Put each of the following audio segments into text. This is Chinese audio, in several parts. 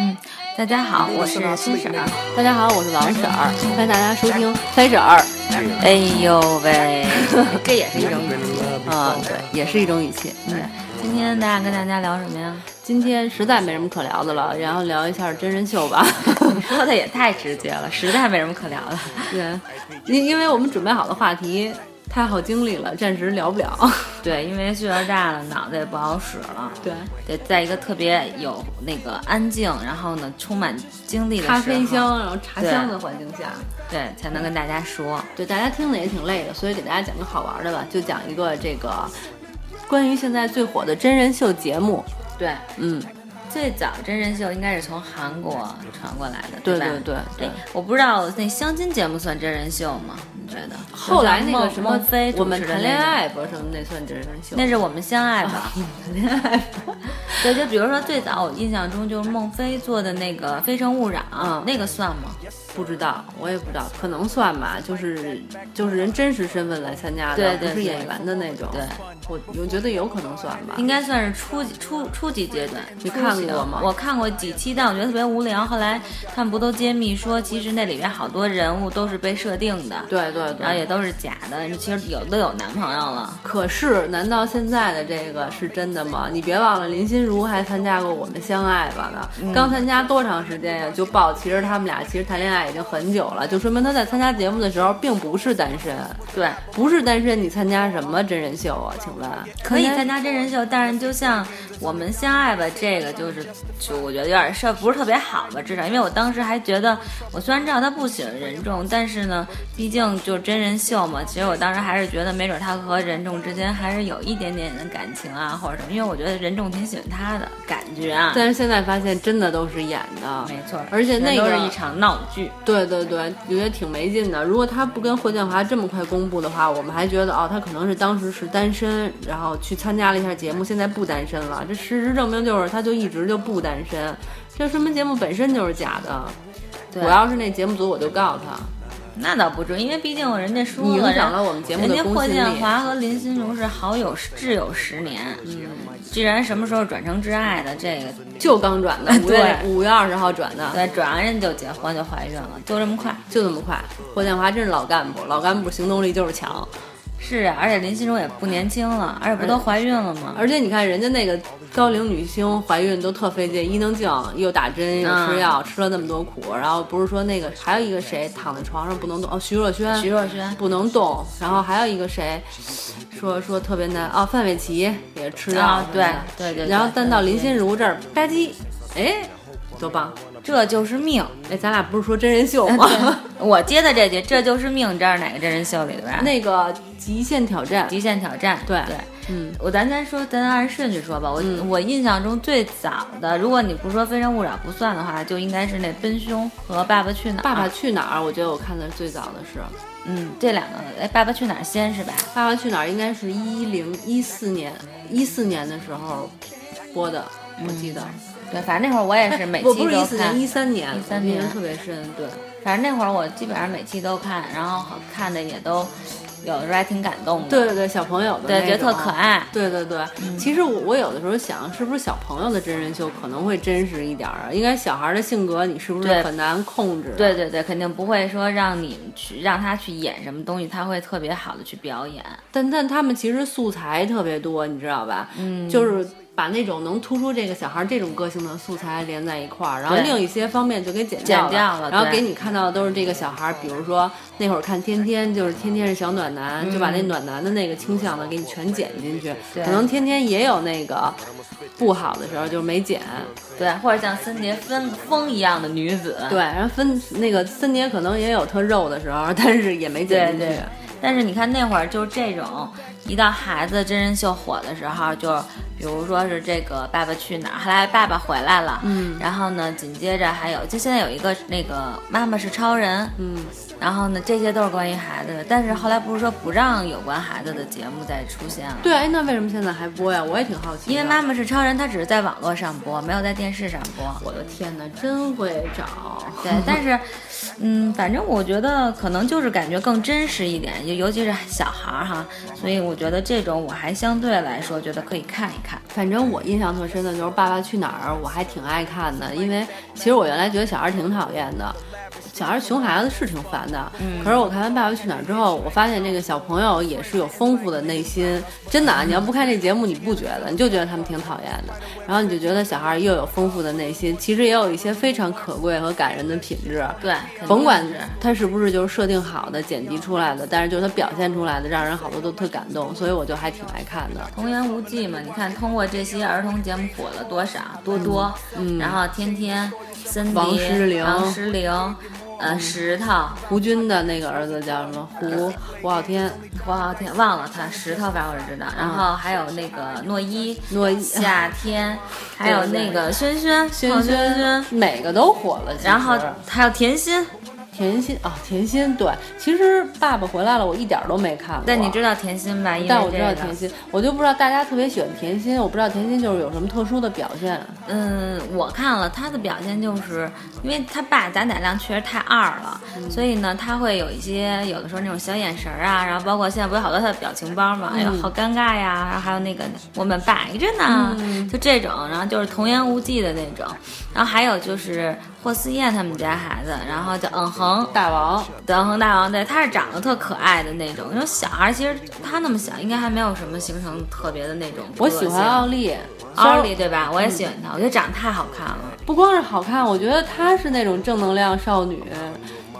嗯，大家好，我是新婶儿。大家好，我是王婶儿。欢迎大家收听三婶儿。哎呦喂，这也是一种语气啊，对，也是一种语气。对，今天大家跟大家聊什么呀？今天实在没什么可聊的了，然后聊一下真人秀吧。你说的也太直接了，实在没什么可聊的。对，因因为我们准备好的话题。太好精力了，暂时聊不了。对，因为岁数大了，脑子也不好使了。对，得在一个特别有那个安静，然后呢充满精力的咖啡香，然后茶香的环境下，对，才能跟大家说。对，大家听的也挺累的，所以给大家讲个好玩的吧，就讲一个这个关于现在最火的真人秀节目。对，嗯。最早真人秀应该是从韩国传过来的，对吧？对对对。我不知道那相亲节目算真人秀吗？你觉得？后来那个什么，我们谈恋爱不是那算真人秀？那是我们相爱吧？谈恋爱。对，就比如说最早我印象中就是孟非做的那个《非诚勿扰》，那个算吗？不知道，我也不知道，可能算吧，就是就是人真实身份来参加的，不是演员的那种。对，我我觉得有可能算吧，应该算是初初初级阶段。你看过吗？我看过几期，但我觉得特别无聊。后来他们不都揭秘说，其实那里面好多人物都是被设定的，对对，然后也都是假的。其实有都有男朋友了。可是，难道现在的这个是真的吗？你别忘了，林心如还参加过《我们相爱吧》呢，刚参加多长时间呀？就爆，其实他们俩其实谈恋爱。已经很久了，就说明他在参加节目的时候并不是单身。对，不是单身，你参加什么真人秀啊？请问可以参加真人秀，但是就像我们相爱吧，这个就是，就我觉得有点事儿，不是特别好吧？至少因为我当时还觉得，我虽然知道他不喜欢任重，但是呢，毕竟就真人秀嘛。其实我当时还是觉得，没准他和任重之间还是有一点点的感情啊，或者什么。因为我觉得任重挺喜欢他的感觉啊。但是现在发现，真的都是演的，没错。而且那个是一场闹剧。对对对，我觉得挺没劲的。如果他不跟霍建华这么快公布的话，我们还觉得哦，他可能是当时是单身，然后去参加了一下节目，现在不单身了。这事实证明就是他就一直就不单身，这说明节目本身就是假的。我要是那节目组，我就告诉他。那倒不至于，因为毕竟人家说影响了我们节目的人家霍建华和林心如是好友挚友十年，嗯，既然什么时候转成挚爱的，这个就刚转的，五月五月二十号转的，对，转完人就结婚就怀孕了，就这么快，就这么快。霍建华真是老干部，老干部行动力就是强。是啊，而且林心如也不年轻了，而且不都怀孕了吗？而且你看人家那个高龄女星怀孕都特费劲，伊能静又打针又吃药，吃了那么多苦，然后不是说那个还有一个谁躺在床上不能动哦，徐若瑄，徐若瑄不能动，然后还有一个谁说说特别难哦，范玮琪也吃药，对对对，然后但到林心如这儿吧唧，哎，多棒！这就是命！哎，咱俩不是说真人秀吗？我接的这句，这就是命，你知道哪个真人秀里的吧？那个极限挑战，极限挑战，对对，嗯，我咱先说，咱按顺序说吧。我我印象中最早的，如果你不说《非诚勿扰》不算的话，就应该是那《奔凶》和《爸爸去哪儿》。爸爸去哪儿？我觉得我看的最早的是，嗯，这两个，哎，《爸爸去哪儿》先是吧？《爸爸去哪儿》应该是一零一四年，一四年的时候播的，我记得。对，反正那会儿我也是每期都看。不是一四年，一三年，一三年特别深。对，反正那会儿我基本上每期都看，然后好看的也都有的时候还挺感动的。对对对，小朋友的，对，觉得特可爱。对对对，其实我我有的时候想，是不是小朋友的真人秀可能会真实一点啊？应该小孩的性格你是不是很难控制？对对对，肯定不会说让你去让他去演什么东西，他会特别好的去表演。但但他们其实素材特别多，你知道吧？嗯，就是。把那种能突出这个小孩这种个性的素材连在一块儿，然后另一些方面就给剪掉了，然后给你看到的都是这个小孩，比如说那会儿看天天就是天天是小暖男，就把那暖男的那个倾向呢给你全剪进去，可能天天也有那个不好的时候就没剪，对，或者像森碟分风一样的女子，对，然后分那个森碟可能也有特肉的时候，但是也没剪进去。但是你看那会儿就这种，一到孩子真人秀火的时候，就比如说是这个《爸爸去哪儿》，后来爸爸回来了，嗯，然后呢，紧接着还有，就现在有一个那个《妈妈是超人》，嗯，然后呢，这些都是关于孩子的。但是后来不是说不让有关孩子的节目再出现了？对，哎，那为什么现在还播呀？我也挺好奇。因为《妈妈是超人》它只是在网络上播，没有在电视上播。我的天哪，真会找。对，但是。嗯，反正我觉得可能就是感觉更真实一点，就尤其是小孩儿哈，所以我觉得这种我还相对来说觉得可以看一看。反正我印象特深的就是《爸爸去哪儿》，我还挺爱看的，因为其实我原来觉得小孩挺讨厌的。小孩熊孩子是挺烦的，可是我看完《爸爸去哪儿》之后，我发现这个小朋友也是有丰富的内心。真的，啊你要不看这节目，你不觉得，你就觉得他们挺讨厌的。然后你就觉得小孩又有丰富的内心，其实也有一些非常可贵和感人的品质。对，甭管他是不是就是设定好的、剪辑出来的，但是就是他表现出来的，让人好多都特感动，所以我就还挺爱看的。童言无忌嘛，你看通过这些儿童节目火了多少？多多，嗯，然后天天、森迪、王诗龄、王诗龄。呃，石头胡军的那个儿子叫什么？胡胡昊天，胡昊天忘了他石头，反正我知道。然后还有那个诺一，诺一夏天，还有那个轩轩，轩轩，每个都火了。然后还有甜心。甜心啊，甜心对，其实爸爸回来了，我一点都没看过。但你知道甜心吧？但我知道甜心，我就不知道大家特别喜欢甜心，我不知道甜心就是有什么特殊的表现。嗯，我看了他的表现，就是因为他爸贾乃亮确实太二了，所以呢，他会有一些有的时候那种小眼神啊，然后包括现在不是好多他的表情包嘛，哎呦好尴尬呀，然后还有那个我们白着呢，就这种，然后就是童言无忌的那种，然后还有就是霍思燕他们家孩子，然后叫嗯哼。大王，嗯恒大王，对，他是长得特可爱的那种。因为小孩其实他那么小，应该还没有什么形成特别的那种。我喜欢奥利，奥利对吧？我也喜欢他，我觉得长得太好看了。不光是好看，我觉得她是那种正能量少女。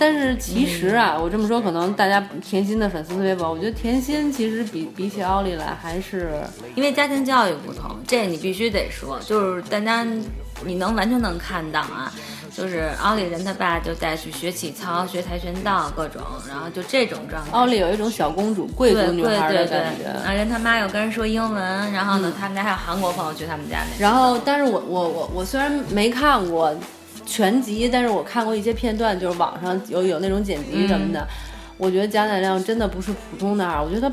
但是其实啊，我这么说可能大家甜心的粉丝特别多。我觉得甜心其实比比起奥利来，还是因为家庭教育不同，这你必须得说，就是大家你能完全能看到啊。就是奥利人他爸就带去学体操、学跆拳道各种，然后就这种状态。奥利有一种小公主、贵族女孩的感觉。然后人他妈又跟人说英文，然后呢，他们家还有韩国朋友去他们家那。然后，但是我我我我虽然没看过全集，但是我看过一些片段，就是网上有有那种剪辑什么的。我觉得贾乃亮真的不是普通的二，我觉得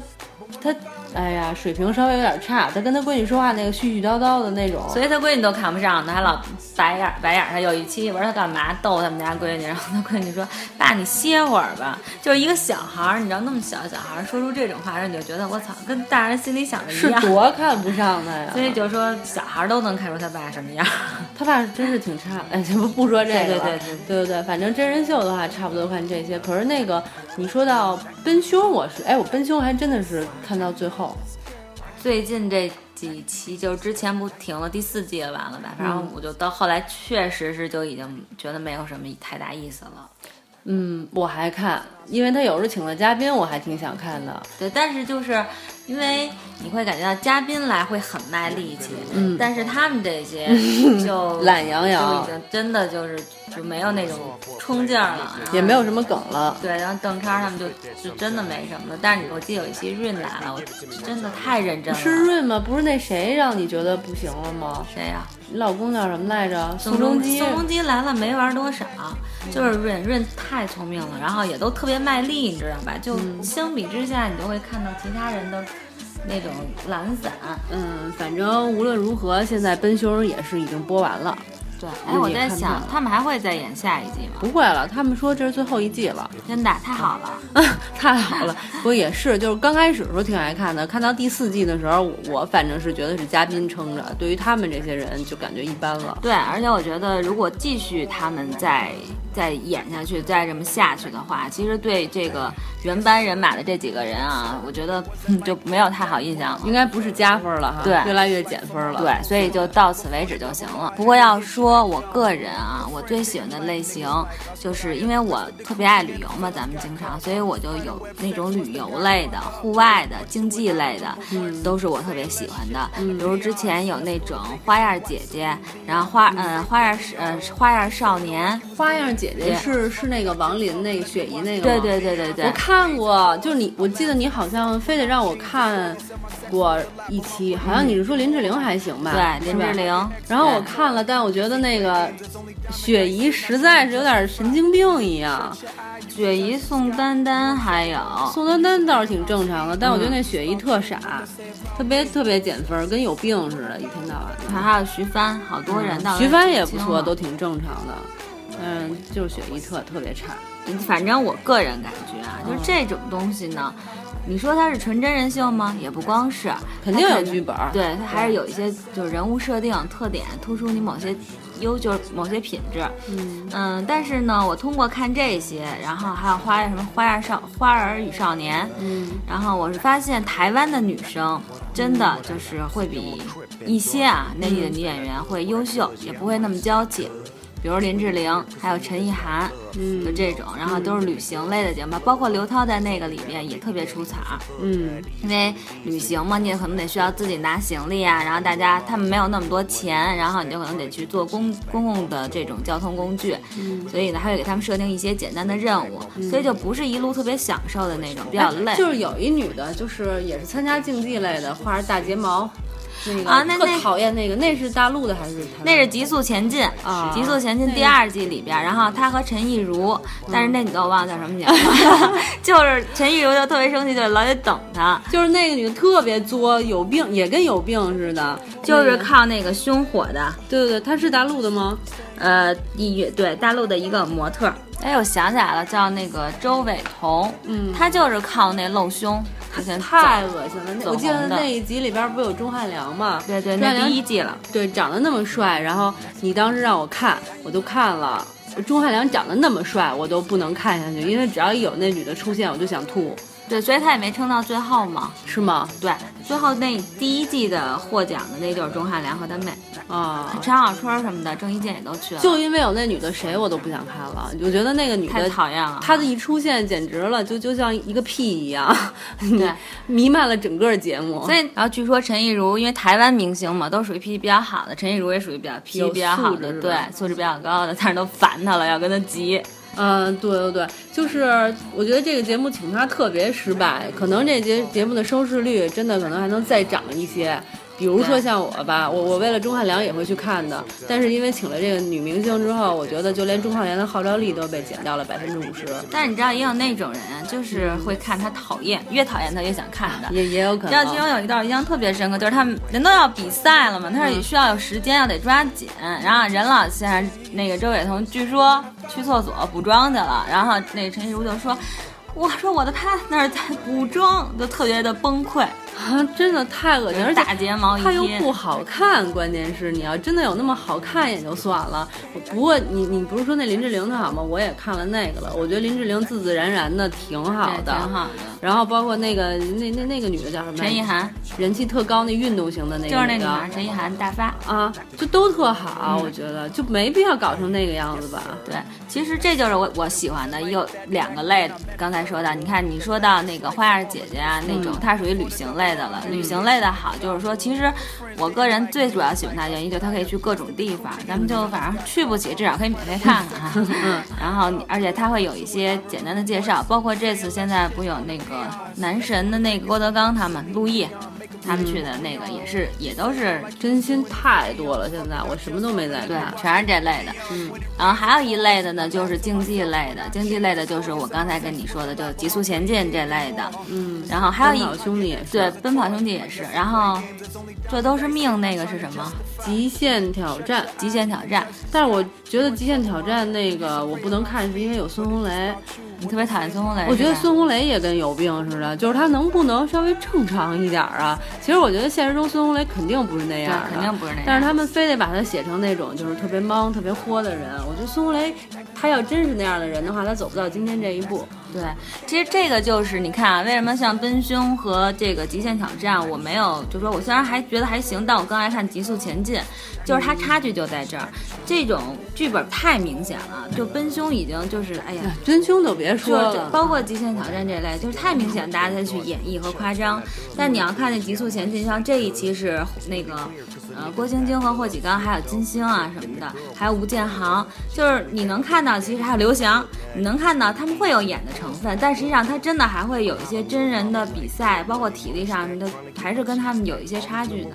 他他。哎呀，水平稍微有点差。他跟他闺女说话那个絮絮叨叨的那种，所以他闺女都看不上他，还老白眼白眼。他有一期我说他干嘛逗他们家闺女，然后他闺女说：“爸，你歇会儿吧。”就是一个小孩儿，你知道那么小小孩儿说出这种话，你就觉得我操，跟大人心里想的一样。是多看不上他呀。所以就说小孩儿都能看出他爸什么样。他爸真是挺差。哎，不不说这个了。对对对对对对，反正真人秀的话，差不多看这些。可是那个你说到奔凶，我是哎，我奔凶还真的是看到最后。最近这几期，就之前不停了第四季也，完了吧？反正我就到后来，确实是就已经觉得没有什么太大意思了。嗯，我还看，因为他有时候请了嘉宾，我还挺想看的。对，但是就是因为你会感觉到嘉宾来会很卖力气，嗯，但是他们这些 就懒洋洋，就已经真的就是。就没有那种冲劲儿了，也没有什么梗了。对，然后邓超他们就就真的没什么了。但是我记得有一期润来了，我真的太认真了。是润吗？不是那谁让你觉得不行了吗？谁呀？你老公叫什么来着？宋仲基。宋仲基来了没玩多少，就是润润太聪明了，然后也都特别卖力，你知道吧？就相比之下，你就会看到其他人的那种懒散。嗯，反正无论如何，现在奔凶也是已经播完了。对，哎，我在想，他们还会再演下一季吗？不会了，他们说这是最后一季了。真的太好了，太好了。不过也是，就是刚开始的时候挺爱看的，看到第四季的时候，我反正是觉得是嘉宾撑着，对于他们这些人就感觉一般了。对，而且我觉得如果继续他们再再演下去，再这么下去的话，其实对这个原班人马的这几个人啊，我觉得就没有太好印象了。应该不是加分了哈，对，越来越减分了。对，所以就到此为止就行了。不过要说。我个人啊，我最喜欢的类型，就是因为我特别爱旅游嘛，咱们经常，所以我就有那种旅游类的、户外的、竞技类的，嗯，都是我特别喜欢的。比如之前有那种花样姐姐，然后花，嗯，花样是，呃，花样少年，花样姐姐是是那个王林那个雪姨那个对对对对对，我看过，就是你，我记得你好像非得让我看过一期，好像你是说林志玲还行吧？对，林志玲。然后我看了，但我觉得。那个雪姨实在是有点神经病一样，雪姨、宋丹丹还有宋丹丹倒是挺正常的，但我觉得那雪姨特傻，特别特别减分，跟有病似的，一天到晚。还还有徐帆，好多人。徐帆也不错，都挺正常的。嗯，就是雪姨特特别差。反正我个人感觉啊，就是这种东西呢。你说它是纯真人秀吗？也不光是，肯定有剧本。对，它还是有一些就是人物设定特点，突出你某些优，就是某些品质。嗯嗯，但是呢，我通过看这些，然后还有花什么花样少花儿与少年，嗯，然后我是发现台湾的女生真的就是会比一些啊内地的女演员会优秀，也不会那么娇气。比如林志玲，还有陈意涵，嗯，就这种，然后都是旅行类的节目，包括刘涛在那个里面也特别出彩，嗯，因为旅行嘛，你也可能得需要自己拿行李啊，然后大家他们没有那么多钱，然后你就可能得去坐公公共的这种交通工具，所以呢，还会给他们设定一些简单的任务，所以就不是一路特别享受的那种，比较累。就是有一女的，就是也是参加竞技类的，画着大睫毛。那个啊那那特讨厌那个，那是大陆的还是台湾的？那是《极速前进》啊极速前进》第二季里边，然后他和陈亦儒，但是那女的我忘了叫什么名 字了，就是陈亦儒就特别生气，就老得等他，就是那个女的特别作，有病，也跟有病似的，就是靠那个胸火的。对对对，她是大陆的吗？呃，一月对大陆的一个模特儿，哎，我想起来了，叫那个周伟彤，嗯他就是靠那露胸，之前太恶心了！我记得那一集里边不有钟汉良吗？对对，那第一季了，对，长得那么帅，然后你当时让我看，我都看了。钟汉良长得那么帅，我都不能看下去，因为只要一有那女的出现，我就想吐，对，所以他也没撑到最后嘛。是吗？对，最后那第一季的获奖的那就是钟汉良和他妹，啊，陈小春什么的，郑伊健也都去了，就因为有那女的，谁我都不想看了。我觉得那个女太的，讨厌了。她的一出现简直了，就就像一个屁一样，对，弥漫了整个节目。所以，然后据说陈亦儒，因为台湾明星嘛，都属于脾气比较好的，陈亦儒也属于比较脾气比较好的，对，素质比较高的，但是都烦她了，要跟她急。嗯，对对对，就是我觉得这个节目请他特别失败，可能这节节目的收视率真的可能还能再涨一些。比如说像我吧，我我为了钟汉良也会去看的，但是因为请了这个女明星之后，我觉得就连钟汉良的号召力都被减掉了百分之五十，但是你知道，也有那种人啊，就是会看他讨厌，越讨厌他越想看的。也也有可你知道，其中。有一段印象特别深刻，就是他们人都要比赛了嘛，他说也需要有时间，要得抓紧。然后任老先生那个周伟彤据说去厕所补妆去了，然后那个陈亦儒就说：“我说我的 partner 在补妆，就特别的崩溃，啊，真的太恶心，而且大睫毛一它又不好看，关键是你要真的有那么好看也就算了。不过你你不是说那林志玲特好吗？我也看了那个了，我觉得林志玲自自然然的挺好的，挺好的。然后包括那个那那那个女的叫什么？陈意涵人气特高那运动型的那个就是那女的孩，陈意涵大发。啊，就都特好，我觉得就没必要搞成那个样子吧。对，其实这就是我我喜欢的，有两个类。刚才说的，你看你说到那个花样姐姐啊那种，嗯它属于旅行类的了。旅行类的好，就是说，其实我个人最主要喜欢它的原因，就是它可以去各种地方，咱们就反正去不起，至少可以免费看看哈。嗯，然后，而且它会有一些简单的介绍，包括这次现在不有那个男神的那个郭德纲他们陆毅。他们去的那个也是，也都是真心太多了，现在我什么都没在对看，。全是这类的。嗯，然后还有一类的呢，就是竞技类的，竞技类的就是我刚才跟你说的，就是极速前进这类的。嗯，然后还有一奔跑兄弟也是，对，奔跑兄弟也是。然后这都是命，那个是什么？极限挑战。极限挑战。但是我觉得极限挑战那个我不能看，是因为有孙红雷。你特别讨厌孙红雷？我觉得孙红雷也跟有病似的，就是他能不能稍微正常一点儿啊？其实我觉得现实中孙红雷肯定不是那样的，肯定不是那样但是他们非得把他写成那种就是特别莽、特别豁的人。我觉得孙红雷他要真是那样的人的话，他走不到今天这一步。对，其实这个就是你看啊，为什么像奔凶和这个极限挑战，我没有，就说我虽然还觉得还行，但我更爱看极速前进，就是它差距就在这儿，这种剧本太明显了，就奔凶已经就是哎呀。真凶都别说了，包括极限挑战这类，就是太明显，大家再去演绎和夸张。但你要看那极速前进，像这一期是那个，呃，郭晶晶和霍启刚，还有金星啊什么的，还有吴建豪，就是你能看到，其实还有刘翔，你能看到他们会有演的成分，但实际上他真的还会有一些真人的比赛，包括体力上的，还是跟他们有一些差距的。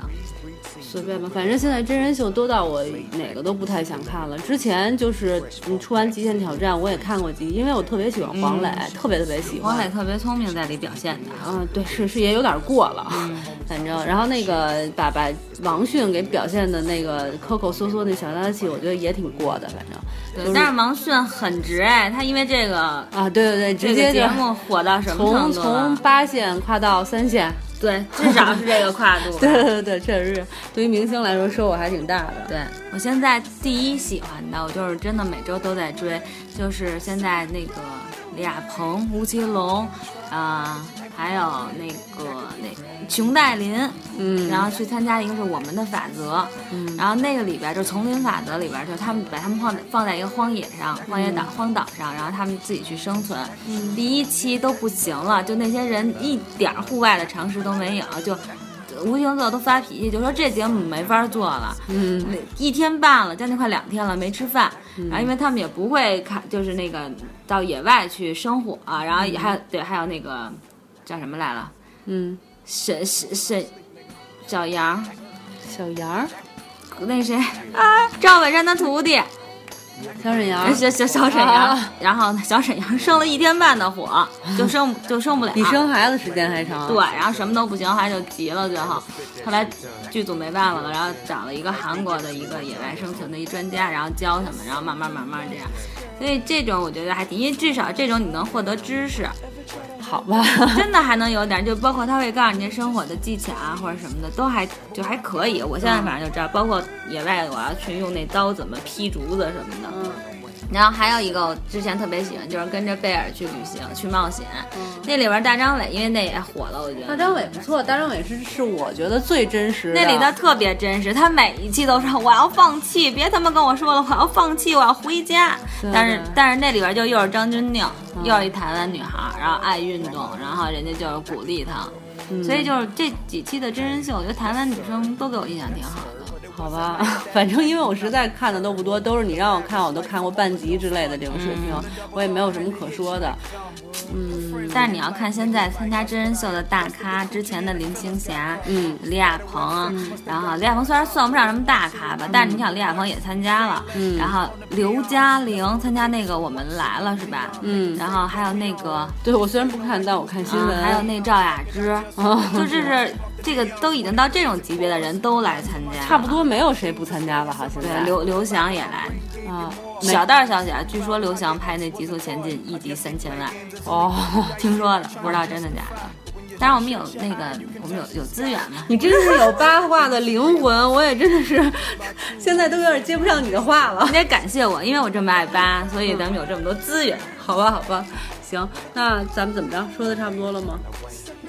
随便吧，反正现在真人秀多到我哪个都不太想看了。之前就是你出完《极限挑战》，我也看过几，因为我特别喜欢黄磊，特别特别喜欢。黄磊特别聪明，在里表现的。嗯，对，是是也有点过了，反正然后那个把把王迅给表现的那个抠抠缩缩那小家子气，我觉得也挺过的，反正。对，但是王迅很直哎，他因为这个啊，对对对，直接节目火到什么程度？从从八线跨到三线，对，至少是这个跨度。对对对，确实是对于明星来说收获还挺大的。对我现在第一喜欢的，我就是真的每周都在追，就是现在那个李亚鹏、吴奇隆，啊。还有那个那熊黛林，嗯，然后去参加一个是我们的法则，嗯，然后那个里边就丛林法则里边，就他们把他们放在放在一个荒野上，荒野岛荒岛上，然后他们自己去生存。第一期都不行了，就那些人一点户外的常识都没有，就吴行座都发脾气，就说这节目没法做了，嗯，一天半了，将近快两天了没吃饭，然后因为他们也不会看，就是那个到野外去生火，然后还有对还有那个。叫什么来了？嗯，沈沈沈小杨，小杨，那谁啊？赵本山的徒弟，小沈阳，小小小沈阳。然后小沈阳生了一天半的火，就生就生不了，比生孩子时间还长。对，然后什么都不行，后来就急了，最后后来剧组没办法了，然后找了一个韩国的一个野外生存的一专家，然后教他们，然后慢慢慢慢这样。所以这种我觉得还挺，因为至少这种你能获得知识。好吧，真的还能有点，就包括他会告诉你生活的技巧啊，或者什么的，都还就还可以。我现在反正就知道，包括野外我要去用那刀怎么劈竹子什么的。嗯。然后还有一个我之前特别喜欢，就是跟着贝尔去旅行去冒险。那里边大张伟，因为那也火了，我觉得。大张伟不错，大张伟是是我觉得最真实的。那里他特别真实，他每一期都说我要放弃，别他妈跟我说了，我要放弃，我要回家。但是但是那里边就又是张钧甯，又是一台湾女孩，然后爱运动，然后人家就是鼓励她，所以就是这几期的真人秀，我觉得台湾女生都给我印象挺好的。好吧，反正因为我实在看的都不多，都是你让我看，我都看过半集之类的这种水平，我也没有什么可说的。嗯，但是你要看现在参加真人秀的大咖，之前的林青霞，嗯，李亚鹏，然后李亚鹏虽然算不上什么大咖吧，但是你想李亚鹏也参加了，嗯，然后刘嘉玲参加那个我们来了是吧？嗯，然后还有那个，对我虽然不看，但我看新闻，还有那赵雅芝，就这是。这个都已经到这种级别的人都来参加，差不多没有谁不参加吧？好像对，刘刘翔也来啊。小道消息啊，据说刘翔拍那《极速前进》一集三千万哦，听说的，不知道真的假的。当然我们有那个，我们有有资源嘛。你真是有八卦的灵魂，我也真的是，现在都有点接不上你的话了。你得感谢我，因为我这么爱八，所以咱们有这么多资源。好吧，好吧，行，那咱们怎么着？说的差不多了吗？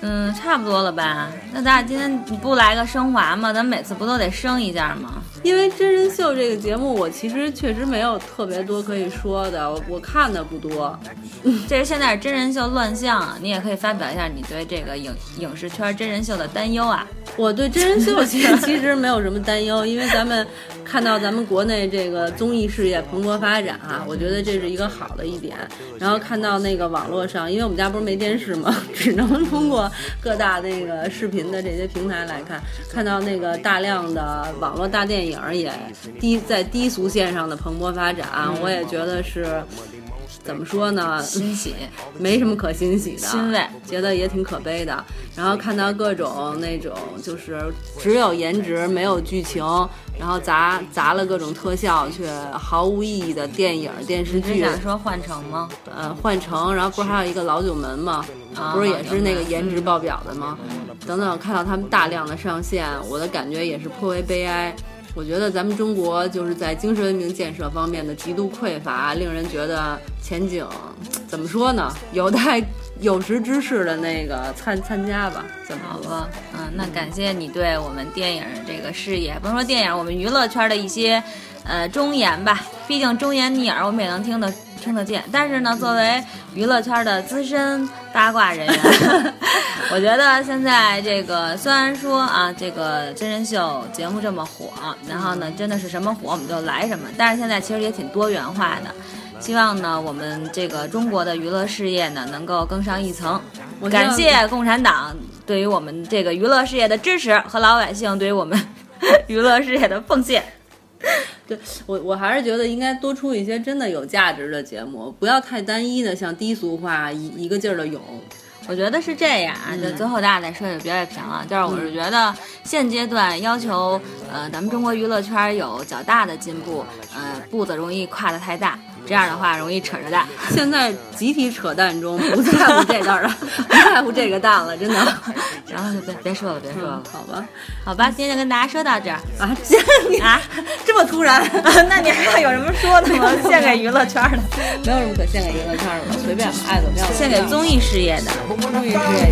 嗯，差不多了吧？那咱俩今天你不来个升华吗？咱每次不都得升一下吗？因为真人秀这个节目，我其实确实没有特别多可以说的，我我看的不多。这是现在是真人秀乱象，你也可以发表一下你对这个影影视圈真人秀的担忧啊。我对真人秀其实 其实没有什么担忧，因为咱们看到咱们国内这个综艺事业蓬勃发展啊，我觉得这是一个好的一点。然后看到那个网络上，因为我们家不是没电视嘛，只能通过各大那个视频的这些平台来看，看到那个大量的网络大电影。影也低在低俗线上的蓬勃发展，我也觉得是怎么说呢？欣喜，没什么可欣喜的，欣慰，觉得也挺可悲的。然后看到各种那种就是只有颜值没有剧情，然后砸砸了各种特效却毫无意义的电影电视剧。想说换乘吗？呃，换乘，然后不是还有一个老九门吗？不是也是那个颜值爆表的吗？等等，看到他们大量的上线，我的感觉也是颇为悲哀。我觉得咱们中国就是在精神文明建设方面的极度匮乏，令人觉得前景怎么说呢？有待 有识之士的那个参参加吧。怎么了？嗯，那感谢你对我们电影这个事业，甭说电影，我们娱乐圈的一些呃忠言吧。毕竟忠言逆耳，我们也能听得听得见。但是呢，作为娱乐圈的资深八卦人员。我觉得现在这个虽然说啊，这个真人秀节目这么火，然后呢，真的是什么火我们就来什么，但是现在其实也挺多元化的。希望呢，我们这个中国的娱乐事业呢，能够更上一层。感谢共产党对于我们这个娱乐事业的支持和老百姓对于我们 娱乐事业的奉献。对我，我还是觉得应该多出一些真的有价值的节目，不要太单一的，像低俗化一一个劲儿的涌。我觉得是这样啊，就最后大家再说一个别的评了，就是我是觉得现阶段要求呃咱们中国娱乐圈有较大的进步，呃步子容易跨得太大，这样的话容易扯着蛋。现在集体扯淡中，不在乎这蛋了，不在乎这个蛋了，真的。然后就别别说了，别说了，好吧，好吧，今天就跟大家说到这儿啊，这你啊，这么突然，那你还要有什么说的吗？献给娱乐圈的，没有什么可献给娱乐圈的，随便吧，爱怎么样。献给综艺事业的，综艺事业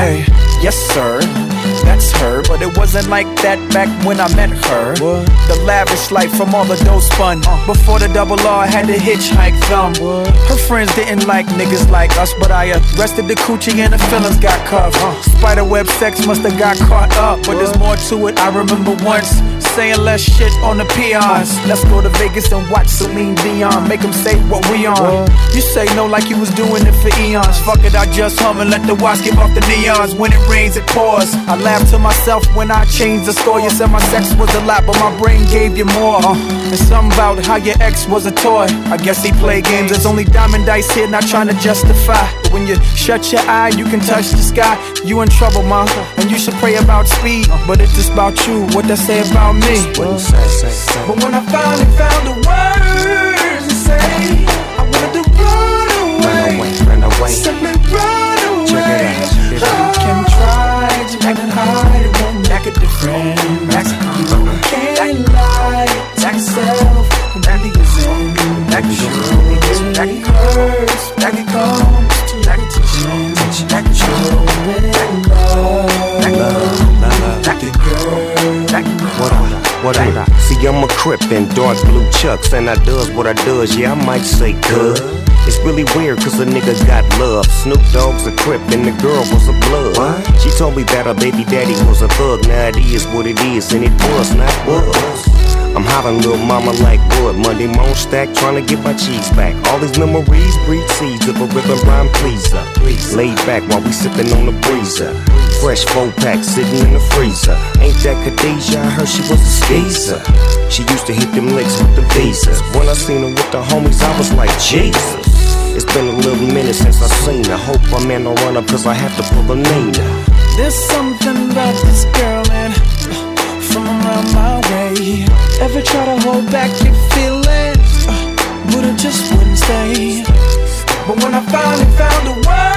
Hey, yes sir. That's her, but it wasn't like that back when I met her. The lavish life from all of those fun. Before the double R, I had to hitchhike them. Her friends didn't like niggas like us, but I arrested the coochie and the feelings got cuffed. Spiderweb sex must have got caught up, but there's more to it. I remember once saying less shit on the peons. Let's go to Vegas and watch Celine Dion. Make them say what we on. You say no like you was doing it for eons. Fuck it, I just hum and let the watch give off the neons. When it rains, it pours. I laugh to myself when I changed the story. You said my sex was a lot, but my brain gave you more. And something about how your ex was a toy. I guess he played games. There's only diamond dice here, not trying to justify. When you shut your eye, you can touch the sky. You in trouble, ma. And you should pray about speed. But if it's just about you. What they say about me. But when I finally found the words to say, I wanted to run away. Run away. Simply run away. Check it out, check it You out. can try to run and hide, it won't make a difference. You can't lie to yourself and really isn't. Sure, it hurts What I? See, I'm a crip in dark blue chucks, and I does what I does. Yeah, I might say good. It's really weird, cause a nigga got love. Snoop Dogg's a crip, and the girl was a blood. What? She told me that her baby daddy was a thug. Now it is what it is, and it was not was. I'm hollering little mama like wood. Monday morning stack, trying to get my cheese back. All these memories breed seeds of a rhythm rhyme pleaser. Laid back while we sipping on the breezer. Fresh four pack sitting in the freezer. Ain't that Khadijah? I heard she was a skeezer. She used to hit them licks with the visas. When I seen her with the homies, I was like, Jesus. It's been a little minute since I seen her. Hope man don't run up cause I have to pull a Nina. There's something about this girl, man, from around my way. Ever try to hold back your feelings, uh, it just wouldn't stay. But when I finally found the words